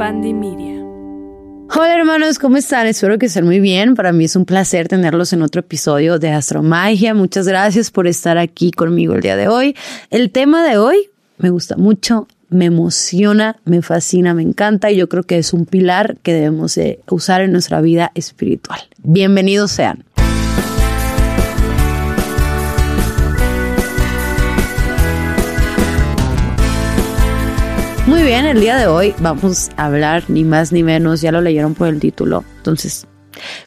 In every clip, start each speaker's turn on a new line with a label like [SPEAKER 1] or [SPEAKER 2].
[SPEAKER 1] Media.
[SPEAKER 2] Hola hermanos, ¿cómo están? Espero que estén muy bien. Para mí es un placer tenerlos en otro episodio de Astromagia. Muchas gracias por estar aquí conmigo el día de hoy. El tema de hoy me gusta mucho, me emociona, me fascina, me encanta y yo creo que es un pilar que debemos usar en nuestra vida espiritual. Bienvenidos sean. Muy bien, el día de hoy. Vamos a hablar ni más ni menos, ya lo leyeron por el título, entonces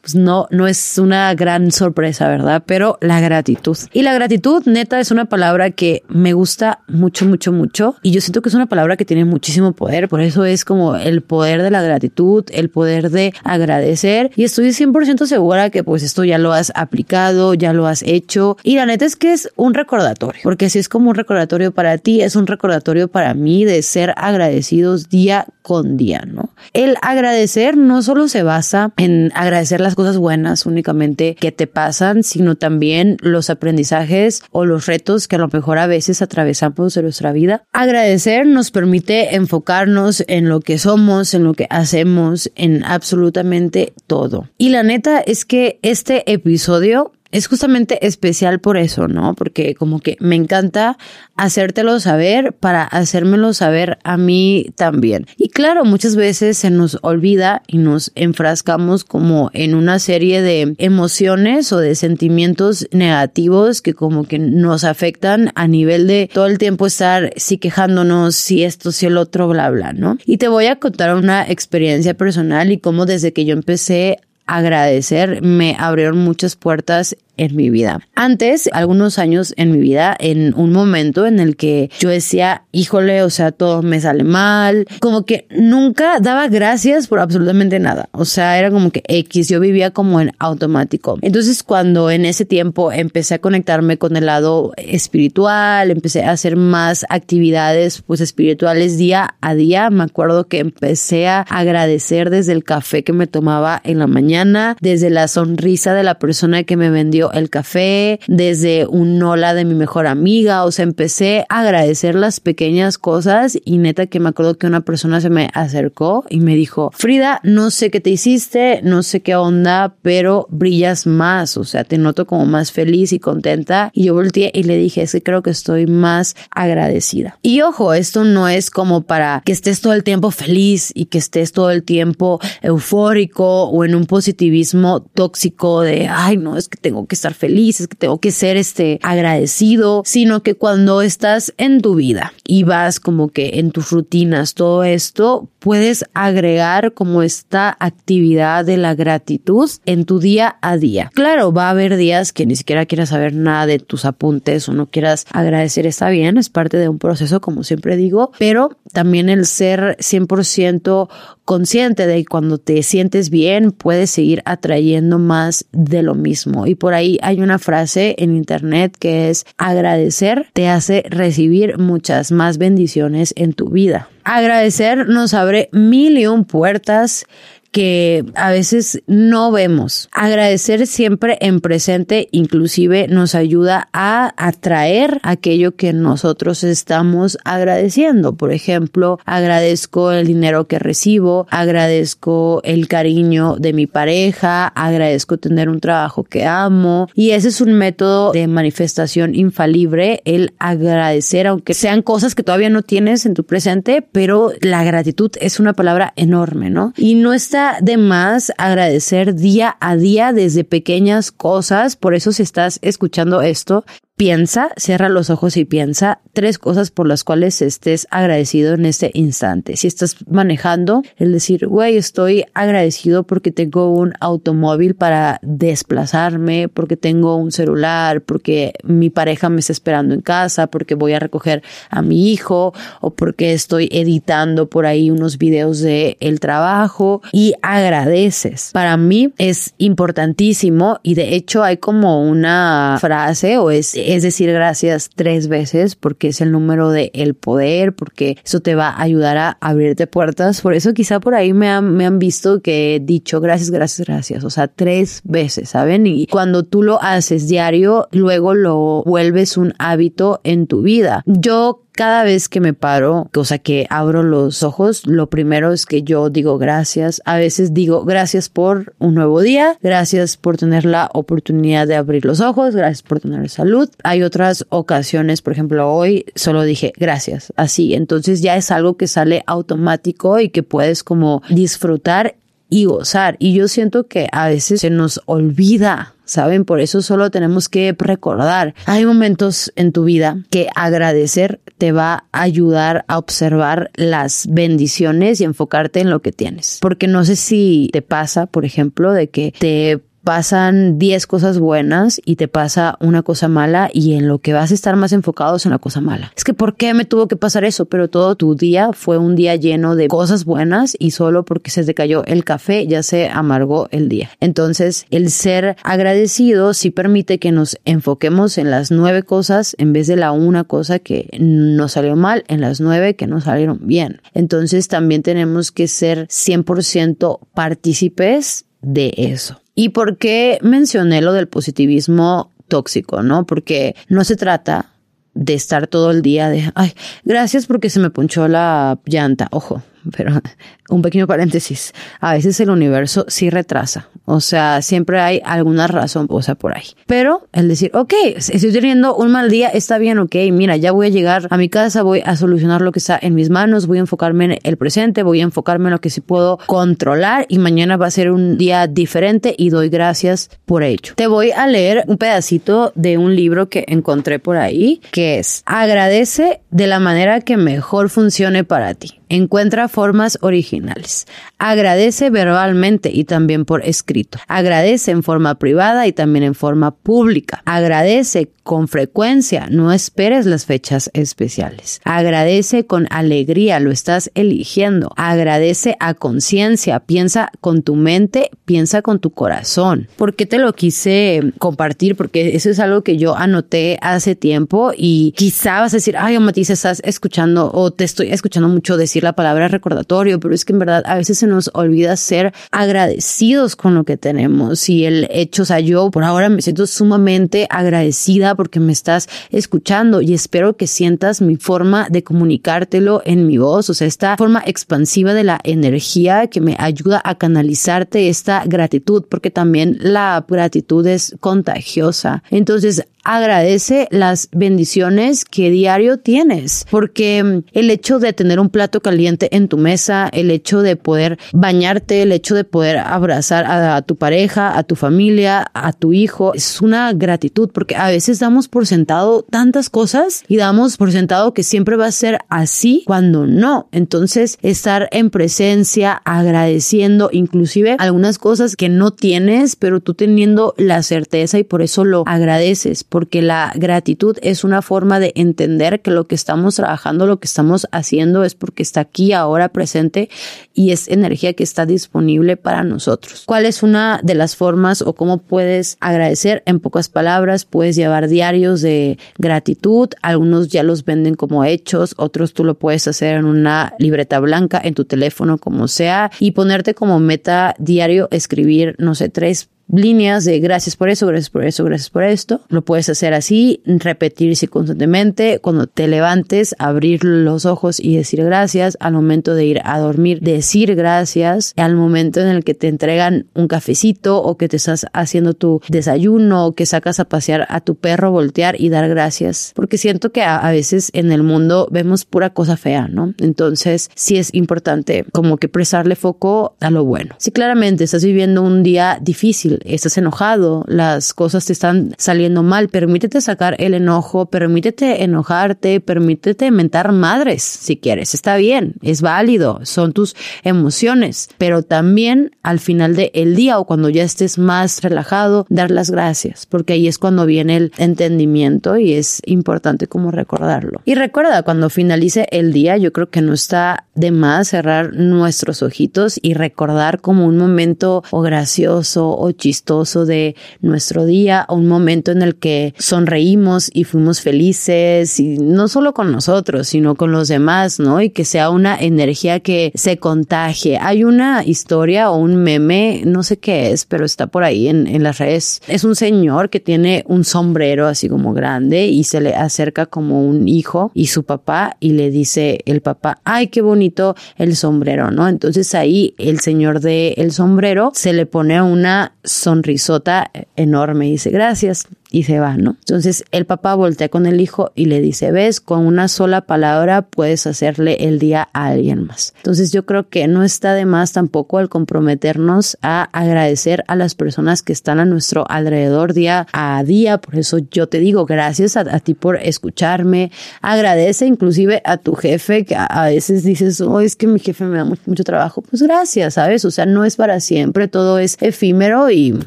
[SPEAKER 2] pues no, no es una gran sorpresa, ¿verdad? Pero la gratitud. Y la gratitud, neta, es una palabra que me gusta mucho, mucho, mucho. Y yo siento que es una palabra que tiene muchísimo poder. Por eso es como el poder de la gratitud, el poder de agradecer. Y estoy 100% segura que pues esto ya lo has aplicado, ya lo has hecho. Y la neta es que es un recordatorio. Porque si es como un recordatorio para ti, es un recordatorio para mí de ser agradecidos día con día, ¿no? El agradecer no solo se basa en agradecer agradecer las cosas buenas únicamente que te pasan, sino también los aprendizajes o los retos que a lo mejor a veces atravesamos en nuestra vida. Agradecer nos permite enfocarnos en lo que somos, en lo que hacemos, en absolutamente todo. Y la neta es que este episodio es justamente especial por eso, ¿no? Porque como que me encanta hacértelo saber para hacérmelo saber a mí también. Y claro, muchas veces se nos olvida y nos enfrascamos como en una serie de emociones o de sentimientos negativos que como que nos afectan a nivel de todo el tiempo estar si quejándonos, si esto, si el otro, bla, bla, ¿no? Y te voy a contar una experiencia personal y cómo desde que yo empecé agradecer. Me abrieron muchas puertas en mi vida. Antes, algunos años en mi vida, en un momento en el que yo decía, híjole, o sea, todo me sale mal, como que nunca daba gracias por absolutamente nada. O sea, era como que X, yo vivía como en automático. Entonces, cuando en ese tiempo empecé a conectarme con el lado espiritual, empecé a hacer más actividades pues espirituales día a día, me acuerdo que empecé a agradecer desde el café que me tomaba en la mañana, desde la sonrisa de la persona que me vendió el café, desde un hola de mi mejor amiga, o sea, empecé a agradecer las pequeñas cosas y neta que me acuerdo que una persona se me acercó y me dijo, Frida, no sé qué te hiciste, no sé qué onda, pero brillas más, o sea, te noto como más feliz y contenta. Y yo volteé y le dije, es que creo que estoy más agradecida. Y ojo, esto no es como para que estés todo el tiempo feliz y que estés todo el tiempo eufórico o en un positivismo tóxico de, ay, no, es que tengo que estar feliz, es que tengo que ser este agradecido, sino que cuando estás en tu vida y vas como que en tus rutinas, todo esto, puedes agregar como esta actividad de la gratitud en tu día a día. Claro, va a haber días que ni siquiera quieras saber nada de tus apuntes o no quieras agradecer, está bien, es parte de un proceso, como siempre digo, pero también el ser 100% consciente de que cuando te sientes bien puedes seguir atrayendo más de lo mismo. Y por ahí hay una frase en internet que es agradecer te hace recibir muchas más bendiciones en tu vida. Agradecer nos abre mil y un puertas que a veces no vemos. Agradecer siempre en presente inclusive nos ayuda a atraer aquello que nosotros estamos agradeciendo. Por ejemplo, agradezco el dinero que recibo, agradezco el cariño de mi pareja, agradezco tener un trabajo que amo y ese es un método de manifestación infalible, el agradecer, aunque sean cosas que todavía no tienes en tu presente, pero la gratitud es una palabra enorme, ¿no? Y no está de más agradecer día a día desde pequeñas cosas. Por eso si estás escuchando esto, Piensa, cierra los ojos y piensa tres cosas por las cuales estés agradecido en este instante. Si estás manejando, el decir, güey, estoy agradecido porque tengo un automóvil para desplazarme, porque tengo un celular, porque mi pareja me está esperando en casa, porque voy a recoger a mi hijo o porque estoy editando por ahí unos videos de el trabajo y agradeces. Para mí es importantísimo y de hecho hay como una frase o es es decir gracias tres veces porque es el número de el poder, porque eso te va a ayudar a abrirte puertas. Por eso quizá por ahí me han, me han visto que he dicho gracias, gracias, gracias. O sea, tres veces, ¿saben? Y cuando tú lo haces diario, luego lo vuelves un hábito en tu vida. Yo cada vez que me paro, o sea, que abro los ojos, lo primero es que yo digo gracias. A veces digo gracias por un nuevo día, gracias por tener la oportunidad de abrir los ojos, gracias por tener salud. Hay otras ocasiones, por ejemplo, hoy solo dije gracias, así. Entonces ya es algo que sale automático y que puedes como disfrutar y gozar. Y yo siento que a veces se nos olvida ¿saben? Por eso solo tenemos que recordar. Hay momentos en tu vida que agradecer te va a ayudar a observar las bendiciones y enfocarte en lo que tienes. Porque no sé si te pasa, por ejemplo, de que te pasan 10 cosas buenas y te pasa una cosa mala y en lo que vas a estar más enfocado es en la cosa mala. Es que ¿por qué me tuvo que pasar eso? Pero todo tu día fue un día lleno de cosas buenas y solo porque se te cayó el café ya se amargó el día. Entonces el ser agradecido sí permite que nos enfoquemos en las nueve cosas en vez de la una cosa que nos salió mal, en las nueve que nos salieron bien. Entonces también tenemos que ser 100% partícipes de eso. ¿Y por qué mencioné lo del positivismo tóxico, no? Porque no se trata de estar todo el día de, ay, gracias porque se me punchó la llanta. Ojo, pero un pequeño paréntesis, a veces el universo sí retrasa, o sea, siempre hay alguna razón, o sea, por ahí. Pero el decir, ok, estoy teniendo un mal día, está bien, ok, mira, ya voy a llegar a mi casa, voy a solucionar lo que está en mis manos, voy a enfocarme en el presente, voy a enfocarme en lo que sí puedo controlar y mañana va a ser un día diferente y doy gracias por ello. Te voy a leer un pedacito de un libro que encontré por ahí, que es Agradece de la manera que mejor funcione para ti. Encuentra formas originales. Agradece verbalmente y también por escrito. Agradece en forma privada y también en forma pública. Agradece con frecuencia. No esperes las fechas especiales. Agradece con alegría. Lo estás eligiendo. Agradece a conciencia. Piensa con tu mente, piensa con tu corazón. ¿Por qué te lo quise compartir? Porque eso es algo que yo anoté hace tiempo y quizá vas a decir, ay, Matías, estás escuchando o te estoy escuchando mucho decir la palabra recordatorio, pero es que en verdad a veces se nos olvida ser agradecidos con lo que tenemos y el hecho, o sea, yo por ahora me siento sumamente agradecida porque me estás escuchando y espero que sientas mi forma de comunicártelo en mi voz, o sea, esta forma expansiva de la energía que me ayuda a canalizarte esta gratitud, porque también la gratitud es contagiosa. Entonces, agradece las bendiciones que diario tienes, porque mm, el hecho de tener un plato caliente en tu mesa, el hecho de poder bañarte, el hecho de poder abrazar a, tu pareja, a tu familia, a tu hijo, es una gratitud, porque a veces damos por sentado tantas cosas y damos por sentado que siempre va a ser así cuando no. Entonces, estar en presencia, agradeciendo inclusive algunas cosas que no tienes, pero tú teniendo la certeza y por eso lo agradeces porque la gratitud es una forma de entender que lo que estamos trabajando, lo que estamos haciendo es porque está aquí ahora presente y es energía que está disponible para nosotros. ¿Cuál es una de las formas o cómo puedes agradecer? En pocas palabras, puedes llevar diarios de gratitud, algunos ya los venden como hechos, otros tú lo puedes hacer en una libreta blanca, en tu teléfono, como sea, y ponerte como meta diario escribir, no sé, tres líneas de gracias por eso, gracias por eso, gracias por esto. Lo puedes hacer así, repetirse constantemente. Cuando te levantes, abrir los ojos y decir gracias. Al momento de ir a dormir, decir gracias. Al momento en el que te entregan un cafecito o que te estás haciendo tu desayuno o que sacas a pasear a tu perro, voltear y dar gracias. Porque siento que a, veces en el mundo vemos pura cosa fea, ¿no? Entonces sí es importante como que prestarle foco a lo bueno. Si claramente estás viviendo un día difícil, estás enojado, las cosas te están saliendo mal, permítete sacar el enojo, permítete enojarte, permítete mentar madres si quieres, está bien, es válido, son tus emociones, pero también al final del día o cuando ya estés más relajado, dar las gracias, porque ahí es cuando viene el entendimiento y es importante como recordarlo. Y recuerda, cuando finalice el día, yo creo que no está de más cerrar nuestros ojitos y recordar como un momento o gracioso o chistoso de nuestro día, un momento en el que sonreímos y fuimos felices y no solo con nosotros, sino con los demás, ¿no? Y que sea una energía que se contagie. Hay una historia o un meme, no sé qué es, pero está por ahí en, en las redes. Es un señor que tiene un sombrero así como grande y se le acerca como un hijo y su papá y le dice el papá, ay, qué bonito el sombrero, ¿no? Entonces ahí el señor de el sombrero se le pone una sonrisota enorme y dice, gracias y se va, ¿no? Entonces el papá voltea con el hijo y le dice, ves, con una sola palabra puedes hacerle el día a alguien más. Entonces yo creo que no está de más tampoco el comprometernos a agradecer a las personas que están a nuestro alrededor día a día. Por eso yo te digo, gracias a, ti por escucharme. Agradece inclusive a tu jefe que a, veces dices, oh, es que mi jefe me da mucho, mucho trabajo. Pues gracias, ¿sabes? O sea, no es para siempre, todo es efímero y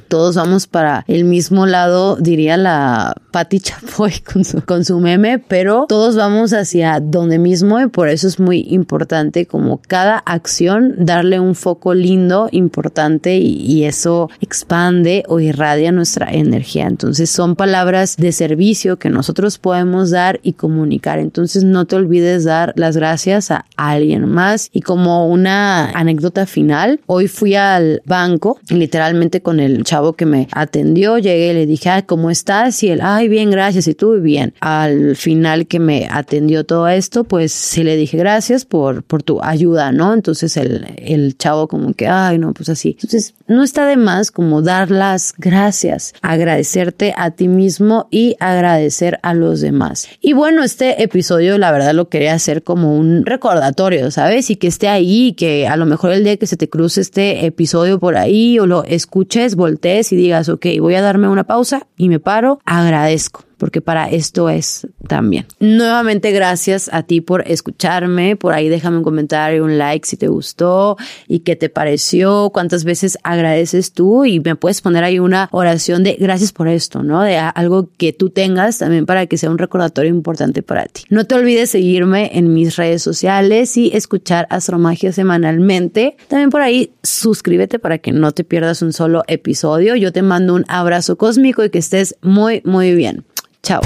[SPEAKER 2] todos vamos para el mismo lado, diría la Patti Chapoy con su, con su meme, pero todos vamos hacia donde mismo y por eso es muy importante como cada acción darle un foco lindo, importante y, eso expande o irradia nuestra energía. Entonces son palabras de servicio que nosotros podemos dar y comunicar. Entonces no te olvides dar las gracias a alguien más y como una anécdota final, hoy fui al banco literalmente con el chavo que me atendió, llegué y le dije, ah, ¿cómo está estás? Y él, ay, bien, gracias. Y tú, bien. Al final que me atendió todo esto, pues sí le dije gracias por, por tu ayuda, ¿no? Entonces el, el chavo como que, ay, no, pues así. Entonces no está de más como dar las gracias, agradecerte a ti mismo y agradecer a los demás. Y bueno, este episodio la verdad lo quería hacer como un recordatorio, ¿sabes? Y que esté ahí, que a lo mejor el día que se te cruce este episodio por ahí o lo escuches, voltees y digas, ok, voy a darme una pausa y me paro agradezco porque para esto es también. Nuevamente gracias a ti por escucharme, por ahí déjame un comentario, un like si te gustó y qué te pareció, cuántas veces agradeces tú y me puedes poner ahí una oración de gracias por esto, ¿no? De algo que tú tengas también para que sea un recordatorio importante para ti. No te olvides seguirme en mis redes sociales y escuchar Astromagia semanalmente. También por ahí suscríbete para que no te pierdas un solo episodio. Yo te mando un abrazo cósmico y que estés muy, muy bien. Chao.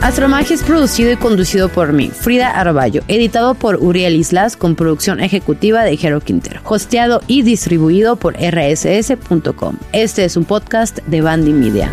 [SPEAKER 2] Astromagia es producido y conducido por mí, Frida Arballo, editado por Uriel Islas con producción ejecutiva de Jero Quintero, hosteado y distribuido por rss.com. Este es un podcast de Bandy Media.